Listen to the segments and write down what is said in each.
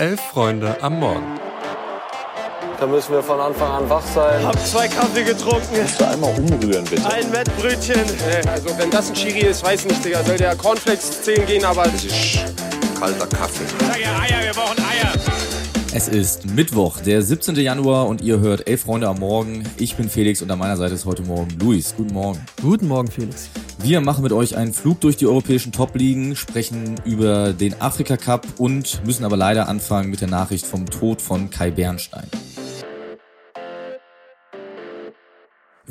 Elf Freunde am Morgen. Da müssen wir von Anfang an wach sein. Hab zwei Kaffee getrunken. Kannst du einmal umrühren, bitte? Ein Wettbrötchen. Also wenn das ein Chiri ist, weiß nicht, Digga. Soll der Cornflakes zählen gehen, aber... Das ist kalter Kaffee. Sag ja Eier, wir brauchen Eier. Es ist Mittwoch, der 17. Januar und ihr hört Elf Freunde am Morgen. Ich bin Felix und an meiner Seite ist heute Morgen Luis. Guten Morgen. Guten Morgen, Felix. Wir machen mit euch einen Flug durch die europäischen Top-Ligen, sprechen über den Afrika Cup und müssen aber leider anfangen mit der Nachricht vom Tod von Kai Bernstein.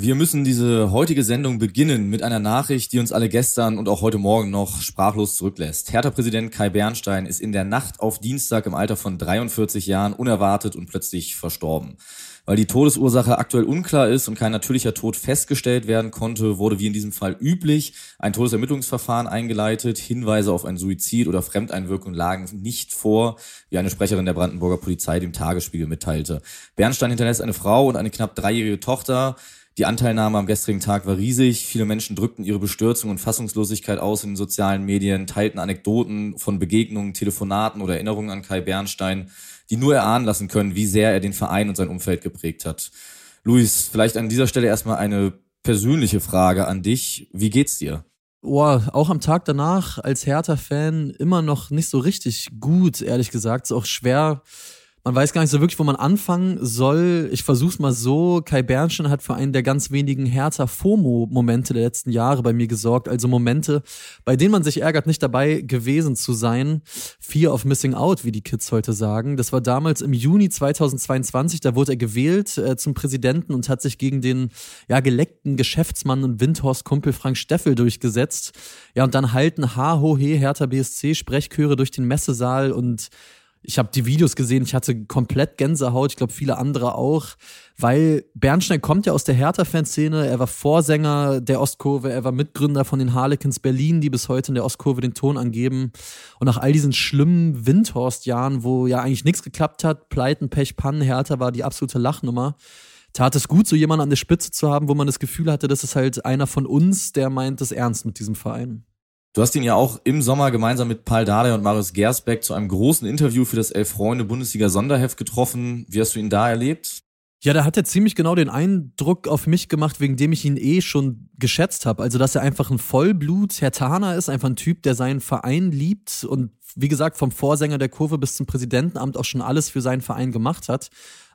Wir müssen diese heutige Sendung beginnen mit einer Nachricht, die uns alle gestern und auch heute Morgen noch sprachlos zurücklässt. Hertha-Präsident Kai Bernstein ist in der Nacht auf Dienstag im Alter von 43 Jahren unerwartet und plötzlich verstorben. Weil die Todesursache aktuell unklar ist und kein natürlicher Tod festgestellt werden konnte, wurde wie in diesem Fall üblich ein Todesermittlungsverfahren eingeleitet. Hinweise auf ein Suizid oder Fremdeinwirkung lagen nicht vor, wie eine Sprecherin der Brandenburger Polizei dem Tagesspiegel mitteilte. Bernstein hinterlässt eine Frau und eine knapp dreijährige Tochter. Die Anteilnahme am gestrigen Tag war riesig. Viele Menschen drückten ihre Bestürzung und Fassungslosigkeit aus in den sozialen Medien, teilten Anekdoten von Begegnungen, Telefonaten oder Erinnerungen an Kai Bernstein, die nur erahnen lassen können, wie sehr er den Verein und sein Umfeld geprägt hat. Luis, vielleicht an dieser Stelle erstmal eine persönliche Frage an dich. Wie geht's dir? Oh, auch am Tag danach als Hertha-Fan immer noch nicht so richtig gut, ehrlich gesagt. Ist auch schwer, man weiß gar nicht so wirklich, wo man anfangen soll. Ich versuch's mal so. Kai Bernstein hat für einen der ganz wenigen härter FOMO-Momente der letzten Jahre bei mir gesorgt. Also Momente, bei denen man sich ärgert, nicht dabei gewesen zu sein. Fear of Missing Out, wie die Kids heute sagen. Das war damals im Juni 2022. Da wurde er gewählt äh, zum Präsidenten und hat sich gegen den ja, geleckten Geschäftsmann und Windhorst-Kumpel Frank Steffel durchgesetzt. Ja, und dann halten H-Ho-He Hertha BSC Sprechchöre durch den Messesaal und ich habe die Videos gesehen, ich hatte komplett Gänsehaut, ich glaube viele andere auch, weil Bernstein kommt ja aus der Hertha-Fanszene, er war Vorsänger der Ostkurve, er war Mitgründer von den Harlequins Berlin, die bis heute in der Ostkurve den Ton angeben. Und nach all diesen schlimmen Windhorst-Jahren, wo ja eigentlich nichts geklappt hat, Pleiten, Pech, Pannen, Hertha war die absolute Lachnummer, tat es gut, so jemanden an der Spitze zu haben, wo man das Gefühl hatte, das ist halt einer von uns, der meint es ernst mit diesem Verein. Du hast ihn ja auch im Sommer gemeinsam mit Paul Dardai und Marius Gersbeck zu einem großen Interview für das Elf Freunde Bundesliga Sonderheft getroffen. Wie hast du ihn da erlebt? Ja, da hat er ziemlich genau den Eindruck auf mich gemacht, wegen dem ich ihn eh schon geschätzt habe. Also, dass er einfach ein Vollblut Hertaner ist, einfach ein Typ, der seinen Verein liebt und wie gesagt, vom Vorsänger der Kurve bis zum Präsidentenamt auch schon alles für seinen Verein gemacht hat.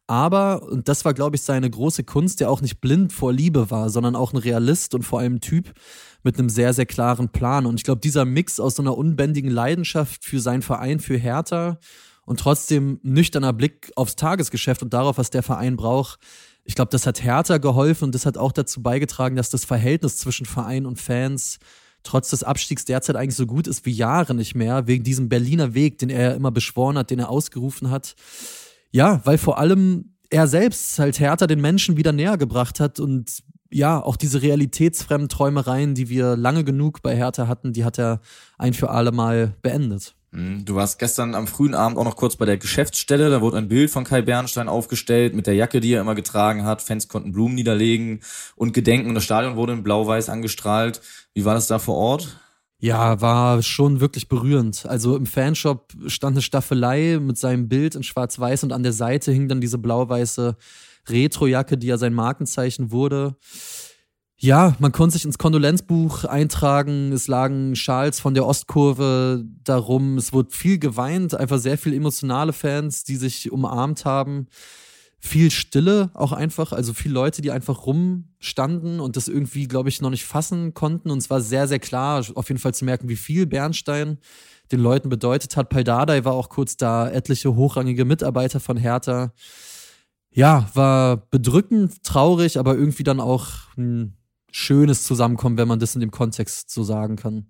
Aber, und das war, glaube ich, seine große Kunst, der auch nicht blind vor Liebe war, sondern auch ein Realist und vor allem Typ mit einem sehr, sehr klaren Plan. Und ich glaube, dieser Mix aus so einer unbändigen Leidenschaft für seinen Verein, für Hertha und trotzdem nüchterner Blick aufs Tagesgeschäft und darauf, was der Verein braucht, ich glaube, das hat Hertha geholfen und das hat auch dazu beigetragen, dass das Verhältnis zwischen Verein und Fans trotz des Abstiegs derzeit eigentlich so gut ist wie Jahre nicht mehr, wegen diesem Berliner Weg, den er immer beschworen hat, den er ausgerufen hat. Ja, weil vor allem er selbst halt Hertha den Menschen wieder näher gebracht hat und ja, auch diese realitätsfremden Träumereien, die wir lange genug bei Hertha hatten, die hat er ein für alle Mal beendet. Mhm. Du warst gestern am frühen Abend auch noch kurz bei der Geschäftsstelle. Da wurde ein Bild von Kai Bernstein aufgestellt mit der Jacke, die er immer getragen hat. Fans konnten Blumen niederlegen und gedenken. Und das Stadion wurde in Blau-Weiß angestrahlt. Wie war das da vor Ort? Ja, war schon wirklich berührend. Also im Fanshop stand eine Staffelei mit seinem Bild in Schwarz-Weiß und an der Seite hing dann diese blau-weiße Retrojacke, die ja sein Markenzeichen wurde. Ja, man konnte sich ins Kondolenzbuch eintragen. Es lagen Schals von der Ostkurve darum. Es wurde viel geweint, einfach sehr viel emotionale Fans, die sich umarmt haben viel Stille auch einfach, also viele Leute, die einfach rumstanden und das irgendwie, glaube ich, noch nicht fassen konnten. Und es war sehr, sehr klar, auf jeden Fall zu merken, wie viel Bernstein den Leuten bedeutet hat. Paldadei war auch kurz da, etliche hochrangige Mitarbeiter von Hertha. Ja, war bedrückend, traurig, aber irgendwie dann auch ein schönes Zusammenkommen, wenn man das in dem Kontext so sagen kann.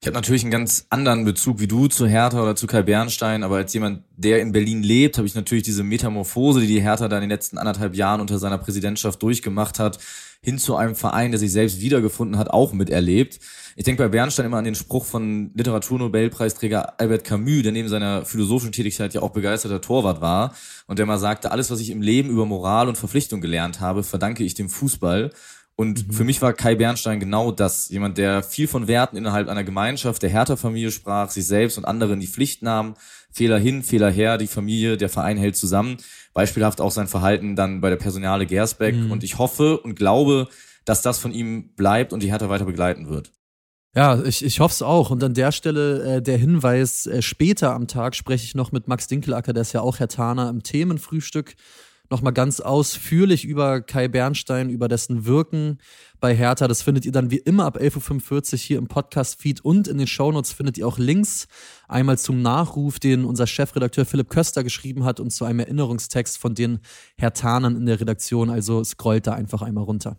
Ich habe natürlich einen ganz anderen Bezug wie du zu Hertha oder zu Kai Bernstein, aber als jemand, der in Berlin lebt, habe ich natürlich diese Metamorphose, die die Hertha da in den letzten anderthalb Jahren unter seiner Präsidentschaft durchgemacht hat, hin zu einem Verein, der sich selbst wiedergefunden hat, auch miterlebt. Ich denke bei Bernstein immer an den Spruch von Literaturnobelpreisträger Albert Camus, der neben seiner philosophischen Tätigkeit ja auch begeisterter Torwart war und der mal sagte, alles, was ich im Leben über Moral und Verpflichtung gelernt habe, verdanke ich dem Fußball. Und mhm. für mich war Kai Bernstein genau das. Jemand, der viel von Werten innerhalb einer Gemeinschaft, der Hertha-Familie sprach, sich selbst und andere in die Pflicht nahm. Fehler hin, Fehler her, die Familie, der Verein hält zusammen. Beispielhaft auch sein Verhalten dann bei der Personale Gersbeck. Mhm. Und ich hoffe und glaube, dass das von ihm bleibt und die Hertha weiter begleiten wird. Ja, ich, ich hoffe es auch. Und an der Stelle äh, der Hinweis, äh, später am Tag spreche ich noch mit Max Dinkelacker, der ist ja auch Herr Taner im Themenfrühstück, nochmal ganz ausführlich über Kai Bernstein, über dessen Wirken bei Hertha. Das findet ihr dann wie immer ab 11.45 Uhr hier im Podcast-Feed und in den Shownotes findet ihr auch Links. Einmal zum Nachruf, den unser Chefredakteur Philipp Köster geschrieben hat und zu einem Erinnerungstext von den Herr Tanern in der Redaktion. Also scrollt da einfach einmal runter.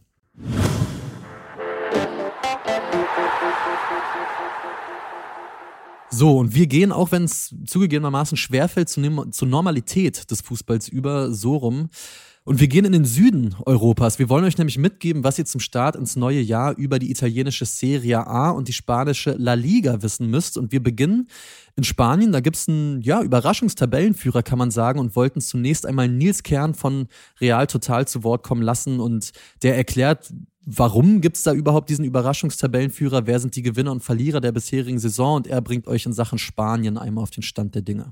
So, und wir gehen, auch wenn es zugegebenermaßen schwerfällt, zur Normalität des Fußballs über, so rum. Und wir gehen in den Süden Europas. Wir wollen euch nämlich mitgeben, was ihr zum Start ins neue Jahr über die italienische Serie A und die spanische La Liga wissen müsst. Und wir beginnen in Spanien. Da gibt es einen ja, Überraschungstabellenführer, kann man sagen, und wollten zunächst einmal Nils Kern von Real Total zu Wort kommen lassen. Und der erklärt, warum gibt es da überhaupt diesen Überraschungstabellenführer? Wer sind die Gewinner und Verlierer der bisherigen Saison? Und er bringt euch in Sachen Spanien einmal auf den Stand der Dinge.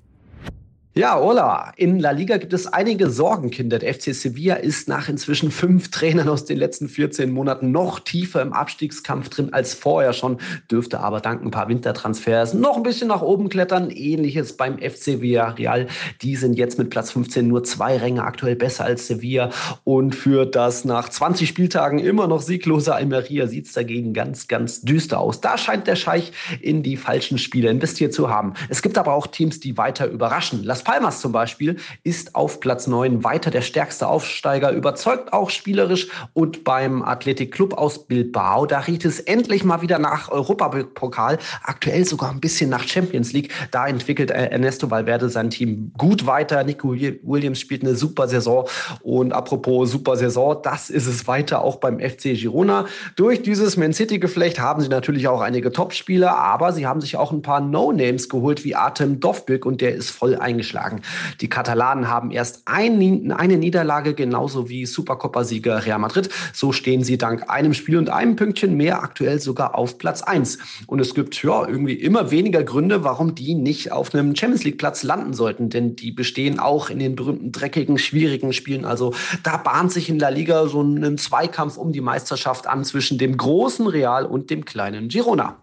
Ja, hola. In La Liga gibt es einige Sorgenkinder. Der FC Sevilla ist nach inzwischen fünf Trainern aus den letzten 14 Monaten noch tiefer im Abstiegskampf drin als vorher schon, dürfte aber dank ein paar Wintertransfers noch ein bisschen nach oben klettern. Ähnliches beim FC Villarreal. Die sind jetzt mit Platz 15 nur zwei Ränge aktuell besser als Sevilla und für das nach 20 Spieltagen immer noch sieglose Almeria sieht es dagegen ganz, ganz düster aus. Da scheint der Scheich in die falschen Spiele investiert zu haben. Es gibt aber auch Teams, die weiter überraschen. Las Palmas zum Beispiel ist auf Platz 9 weiter der stärkste Aufsteiger, überzeugt auch spielerisch und beim Athletic Club aus Bilbao, da riecht es endlich mal wieder nach Europapokal, aktuell sogar ein bisschen nach Champions League. Da entwickelt Ernesto Valverde sein Team gut weiter. Nico Williams spielt eine super Saison und apropos super Saison, das ist es weiter auch beim FC Girona. Durch dieses Man City Geflecht haben sie natürlich auch einige Topspieler, aber sie haben sich auch ein paar No-Names geholt wie Artem Dovbyk und der ist voll eingeschlagen geschlagen. Die Katalanen haben erst ein, eine Niederlage, genauso wie Supercopa-Sieger Real Madrid. So stehen sie dank einem Spiel und einem Pünktchen mehr aktuell sogar auf Platz 1. Und es gibt ja irgendwie immer weniger Gründe, warum die nicht auf einem Champions League-Platz landen sollten, denn die bestehen auch in den berühmten dreckigen, schwierigen Spielen. Also da bahnt sich in La Liga so ein Zweikampf um die Meisterschaft an zwischen dem großen Real und dem kleinen Girona.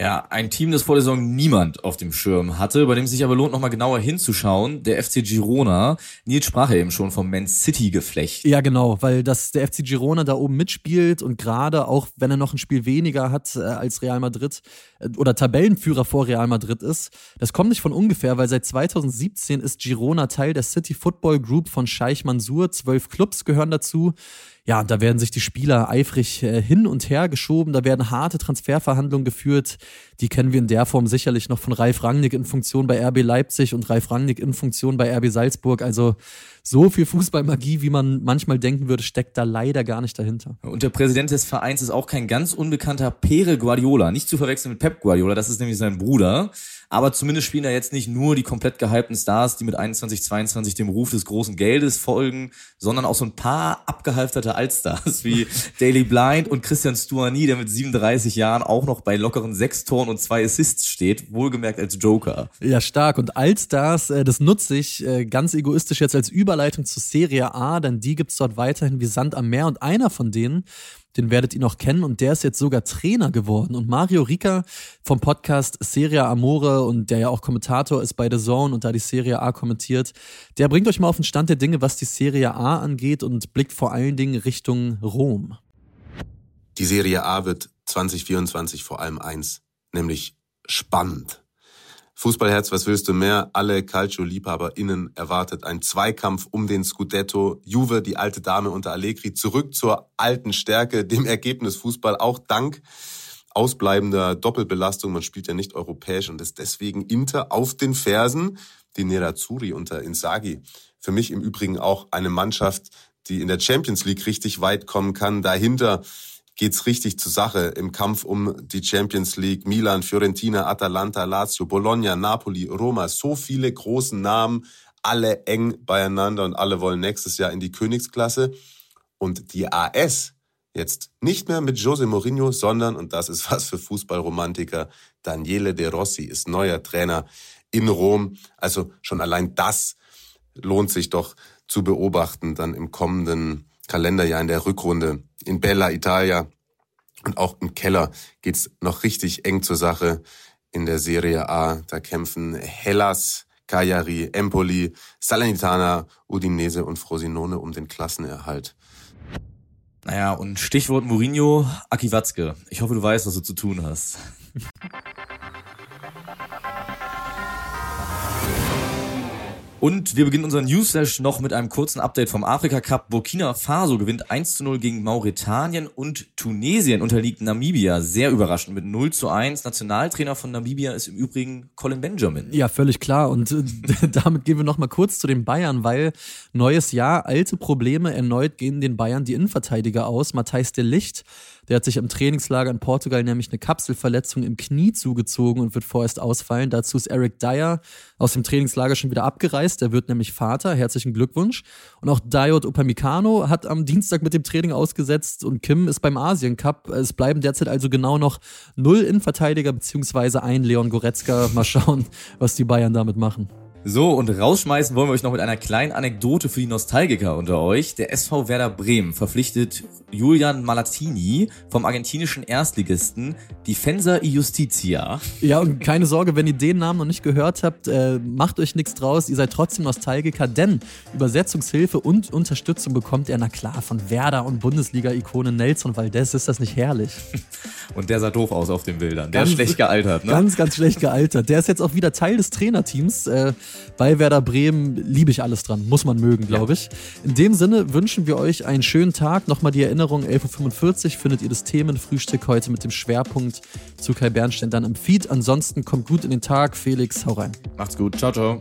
Ja, ein Team, das vor der Saison niemand auf dem Schirm hatte, bei dem es sich aber lohnt, nochmal genauer hinzuschauen. Der FC Girona. Nils sprach ja eben schon vom Man City-Geflecht. Ja, genau, weil das der FC Girona da oben mitspielt und gerade auch, wenn er noch ein Spiel weniger hat äh, als Real Madrid äh, oder Tabellenführer vor Real Madrid ist, das kommt nicht von ungefähr, weil seit 2017 ist Girona Teil der City Football Group von Scheich Mansour. Zwölf Clubs gehören dazu ja, da werden sich die Spieler eifrig äh, hin und her geschoben, da werden harte Transferverhandlungen geführt. Die kennen wir in der Form sicherlich noch von Ralf Rangnick in Funktion bei RB Leipzig und Ralf Rangnick in Funktion bei RB Salzburg. Also so viel Fußballmagie, wie man manchmal denken würde, steckt da leider gar nicht dahinter. Und der Präsident des Vereins ist auch kein ganz unbekannter Pere Guardiola, nicht zu verwechseln mit Pep Guardiola, das ist nämlich sein Bruder. Aber zumindest spielen da jetzt nicht nur die komplett gehypten Stars, die mit 21, 22 dem Ruf des großen Geldes folgen, sondern auch so ein paar abgehalfterte Altstars wie Daily Blind und Christian Stuani, der mit 37 Jahren auch noch bei lockeren sechs Toren und zwei Assists steht, wohlgemerkt als Joker. Ja, stark. Und Altstars, äh, das nutze ich äh, ganz egoistisch jetzt als Überleitung zur Serie A, denn die gibt's dort weiterhin wie Sand am Meer. Und einer von denen, den werdet ihr noch kennen und der ist jetzt sogar Trainer geworden. Und Mario Rika vom Podcast Serie Amore und der ja auch Kommentator ist bei The Zone und da die Serie A kommentiert, der bringt euch mal auf den Stand der Dinge, was die Serie A angeht und blickt vor allen Dingen Richtung Rom. Die Serie A wird 2024 vor allem eins, nämlich spannend. Fußballherz, was willst du mehr? Alle Calcio-LiebhaberInnen erwartet ein Zweikampf um den Scudetto. Juve, die alte Dame unter Allegri, zurück zur alten Stärke, dem Ergebnis Fußball, auch dank ausbleibender Doppelbelastung. Man spielt ja nicht europäisch und ist deswegen Inter auf den Fersen. Die Nerazzurri unter Insagi. Für mich im Übrigen auch eine Mannschaft, die in der Champions League richtig weit kommen kann. Dahinter geht's richtig zur Sache im Kampf um die Champions League. Milan, Fiorentina, Atalanta, Lazio, Bologna, Napoli, Roma. So viele großen Namen, alle eng beieinander und alle wollen nächstes Jahr in die Königsklasse. Und die AS, Jetzt nicht mehr mit Jose Mourinho, sondern, und das ist was für Fußballromantiker, Daniele De Rossi ist neuer Trainer in Rom. Also schon allein das lohnt sich doch zu beobachten dann im kommenden Kalenderjahr in der Rückrunde in Bella Italia. Und auch im Keller geht's noch richtig eng zur Sache in der Serie A. Da kämpfen Hellas, Cagliari, Empoli, Salernitana, Udinese und Frosinone um den Klassenerhalt. Naja, und Stichwort Mourinho, Aki Watzke. Ich hoffe, du weißt, was du zu tun hast. Und wir beginnen unseren Newsflash noch mit einem kurzen Update vom Afrika Cup. Burkina Faso gewinnt 1 zu 0 gegen Mauretanien und Tunesien unterliegt Namibia. Sehr überraschend mit 0 zu 1. Nationaltrainer von Namibia ist im Übrigen Colin Benjamin. Ja, völlig klar. Und äh, damit gehen wir noch mal kurz zu den Bayern, weil neues Jahr, alte Probleme. Erneut gehen den Bayern die Innenverteidiger aus. Matthijs de Licht der hat sich im Trainingslager in Portugal nämlich eine Kapselverletzung im Knie zugezogen und wird vorerst ausfallen. Dazu ist Eric Dyer aus dem Trainingslager schon wieder abgereist. Der wird nämlich Vater. Herzlichen Glückwunsch. Und auch Diod Upamecano hat am Dienstag mit dem Training ausgesetzt und Kim ist beim Asien Cup. Es bleiben derzeit also genau noch null Innenverteidiger beziehungsweise ein Leon Goretzka. Mal schauen, was die Bayern damit machen. So, und rausschmeißen wollen wir euch noch mit einer kleinen Anekdote für die Nostalgiker unter euch. Der SV Werder Bremen verpflichtet Julian Malatini vom argentinischen Erstligisten Defensa y Justicia. Ja, und keine Sorge, wenn ihr den Namen noch nicht gehört habt, äh, macht euch nichts draus. Ihr seid trotzdem Nostalgiker, denn Übersetzungshilfe und Unterstützung bekommt er, na klar, von Werder und Bundesliga-Ikone Nelson Valdez. Ist das nicht herrlich? Und der sah doof aus auf den Bildern. Der ganz, ist schlecht gealtert, ne? Ganz, ganz schlecht gealtert. Der ist jetzt auch wieder Teil des Trainerteams. Äh, bei Werder Bremen liebe ich alles dran. Muss man mögen, glaube ich. In dem Sinne wünschen wir euch einen schönen Tag. Nochmal die Erinnerung, 11.45 Uhr findet ihr das Themenfrühstück heute mit dem Schwerpunkt zu Kai Bernstein dann im Feed. Ansonsten kommt gut in den Tag. Felix, hau rein. Macht's gut. Ciao, ciao.